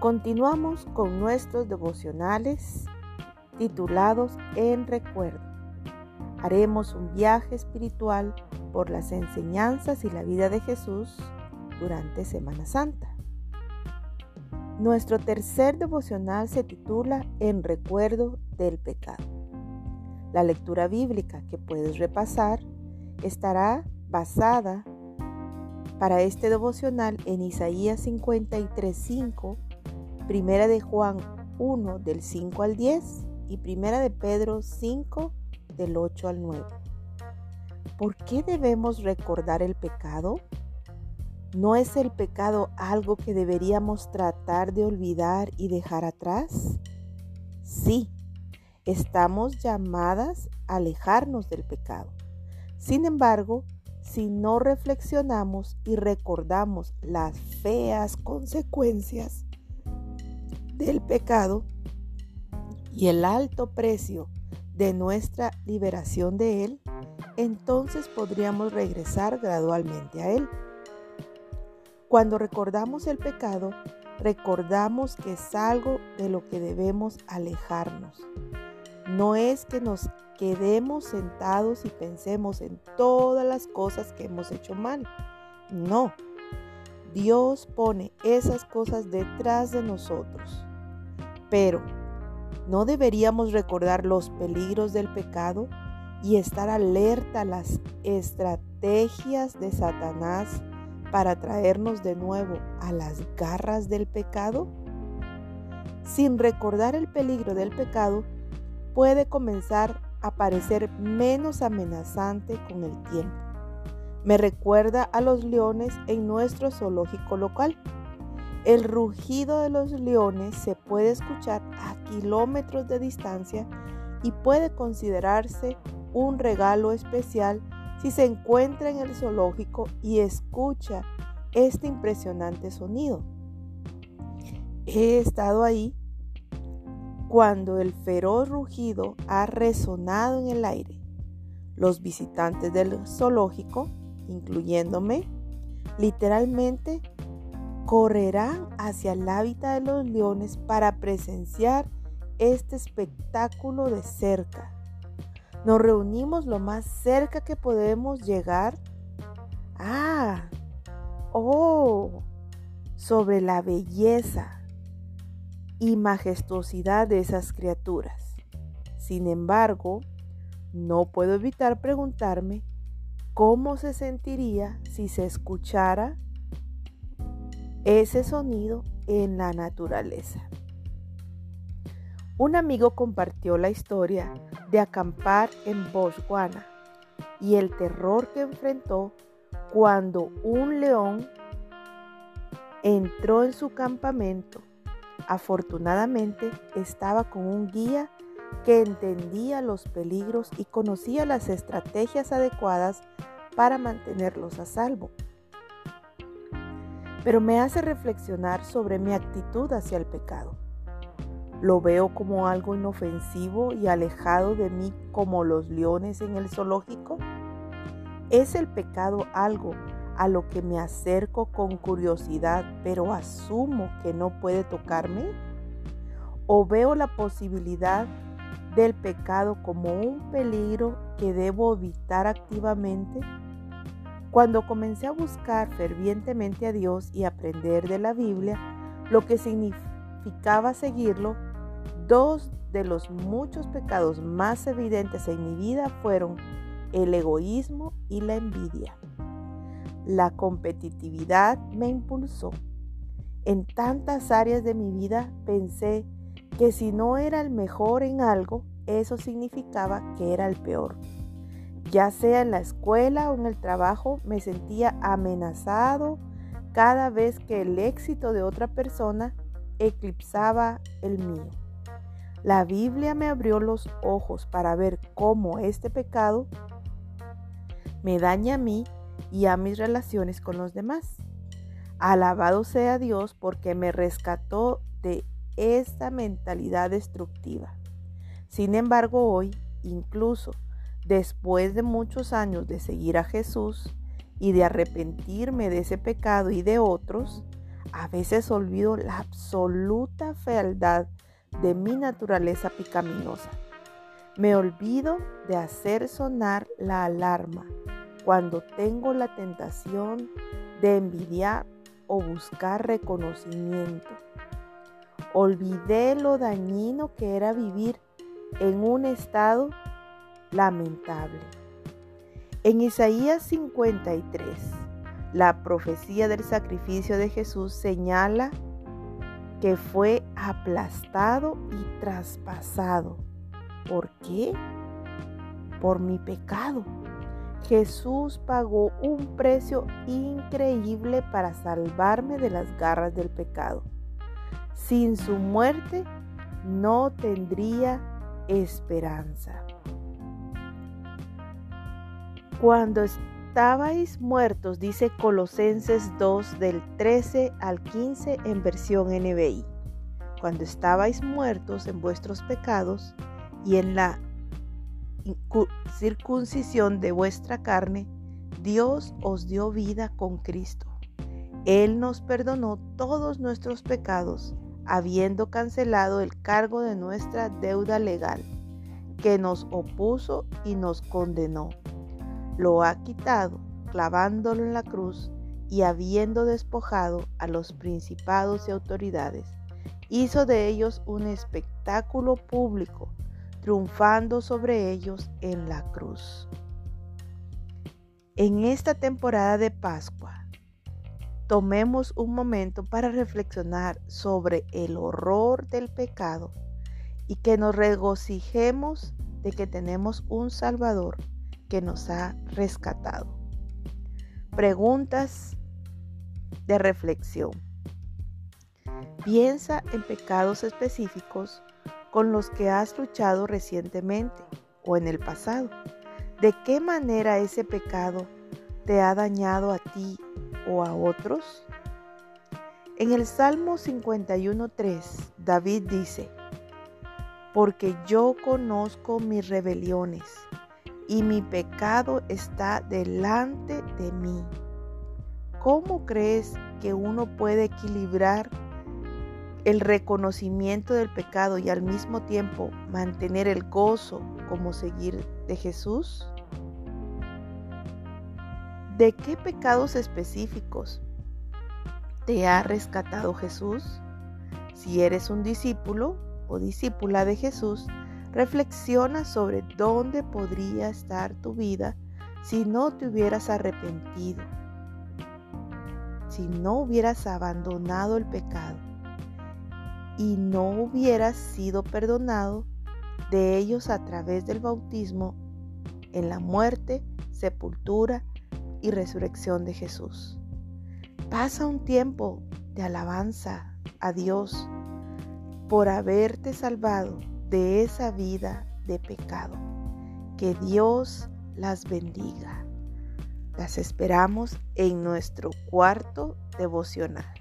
Continuamos con nuestros devocionales titulados En Recuerdo. Haremos un viaje espiritual por las enseñanzas y la vida de Jesús durante Semana Santa. Nuestro tercer devocional se titula En Recuerdo del Pecado. La lectura bíblica que puedes repasar estará basada para este devocional en Isaías 53.5 Primera de Juan 1 del 5 al 10 y Primera de Pedro 5 del 8 al 9. ¿Por qué debemos recordar el pecado? ¿No es el pecado algo que deberíamos tratar de olvidar y dejar atrás? Sí, estamos llamadas a alejarnos del pecado. Sin embargo, si no reflexionamos y recordamos las feas consecuencias del pecado y el alto precio de nuestra liberación de él, entonces podríamos regresar gradualmente a él. Cuando recordamos el pecado, recordamos que es algo de lo que debemos alejarnos. No es que nos quedemos sentados y pensemos en todas las cosas que hemos hecho mal. No. Dios pone esas cosas detrás de nosotros. Pero, ¿no deberíamos recordar los peligros del pecado y estar alerta a las estrategias de Satanás para traernos de nuevo a las garras del pecado? Sin recordar el peligro del pecado, puede comenzar a parecer menos amenazante con el tiempo. Me recuerda a los leones en nuestro zoológico local. El rugido de los leones se puede escuchar a kilómetros de distancia y puede considerarse un regalo especial si se encuentra en el zoológico y escucha este impresionante sonido. He estado ahí cuando el feroz rugido ha resonado en el aire. Los visitantes del zoológico, incluyéndome, literalmente correrán hacia el hábitat de los leones para presenciar este espectáculo de cerca. Nos reunimos lo más cerca que podemos llegar. Ah, oh, sobre la belleza y majestuosidad de esas criaturas. Sin embargo, no puedo evitar preguntarme cómo se sentiría si se escuchara ese sonido en la naturaleza. Un amigo compartió la historia de acampar en Botswana y el terror que enfrentó cuando un león entró en su campamento. Afortunadamente estaba con un guía que entendía los peligros y conocía las estrategias adecuadas para mantenerlos a salvo pero me hace reflexionar sobre mi actitud hacia el pecado. Lo veo como algo inofensivo y alejado de mí como los leones en el zoológico. ¿Es el pecado algo a lo que me acerco con curiosidad, pero asumo que no puede tocarme? ¿O veo la posibilidad del pecado como un peligro que debo evitar activamente? Cuando comencé a buscar fervientemente a Dios y aprender de la Biblia lo que significaba seguirlo, dos de los muchos pecados más evidentes en mi vida fueron el egoísmo y la envidia. La competitividad me impulsó. En tantas áreas de mi vida pensé que si no era el mejor en algo, eso significaba que era el peor. Ya sea en la escuela o en el trabajo, me sentía amenazado cada vez que el éxito de otra persona eclipsaba el mío. La Biblia me abrió los ojos para ver cómo este pecado me daña a mí y a mis relaciones con los demás. Alabado sea Dios porque me rescató de esta mentalidad destructiva. Sin embargo, hoy, incluso Después de muchos años de seguir a Jesús y de arrepentirme de ese pecado y de otros, A veces olvido la absoluta fealdad de mi naturaleza picaminosa. Me olvido de hacer sonar la alarma cuando tengo la tentación de envidiar o buscar reconocimiento. Olvidé lo dañino que era vivir en un estado lamentable. En Isaías 53, la profecía del sacrificio de Jesús señala que fue aplastado y traspasado. ¿Por qué? Por mi pecado. Jesús pagó un precio increíble para salvarme de las garras del pecado. Sin su muerte no tendría esperanza. Cuando estabais muertos, dice Colosenses 2 del 13 al 15 en versión NBI. Cuando estabais muertos en vuestros pecados y en la circuncisión de vuestra carne, Dios os dio vida con Cristo. Él nos perdonó todos nuestros pecados, habiendo cancelado el cargo de nuestra deuda legal, que nos opuso y nos condenó lo ha quitado, clavándolo en la cruz y habiendo despojado a los principados y autoridades, hizo de ellos un espectáculo público, triunfando sobre ellos en la cruz. En esta temporada de Pascua, tomemos un momento para reflexionar sobre el horror del pecado y que nos regocijemos de que tenemos un Salvador que nos ha rescatado. Preguntas de reflexión. Piensa en pecados específicos con los que has luchado recientemente o en el pasado. ¿De qué manera ese pecado te ha dañado a ti o a otros? En el Salmo 51.3, David dice, porque yo conozco mis rebeliones y mi pecado está delante de mí. ¿Cómo crees que uno puede equilibrar el reconocimiento del pecado y al mismo tiempo mantener el gozo como seguir de Jesús? ¿De qué pecados específicos te ha rescatado Jesús? Si eres un discípulo o discípula de Jesús, Reflexiona sobre dónde podría estar tu vida si no te hubieras arrepentido, si no hubieras abandonado el pecado y no hubieras sido perdonado de ellos a través del bautismo en la muerte, sepultura y resurrección de Jesús. Pasa un tiempo de alabanza a Dios por haberte salvado de esa vida de pecado. Que Dios las bendiga. Las esperamos en nuestro cuarto devocional.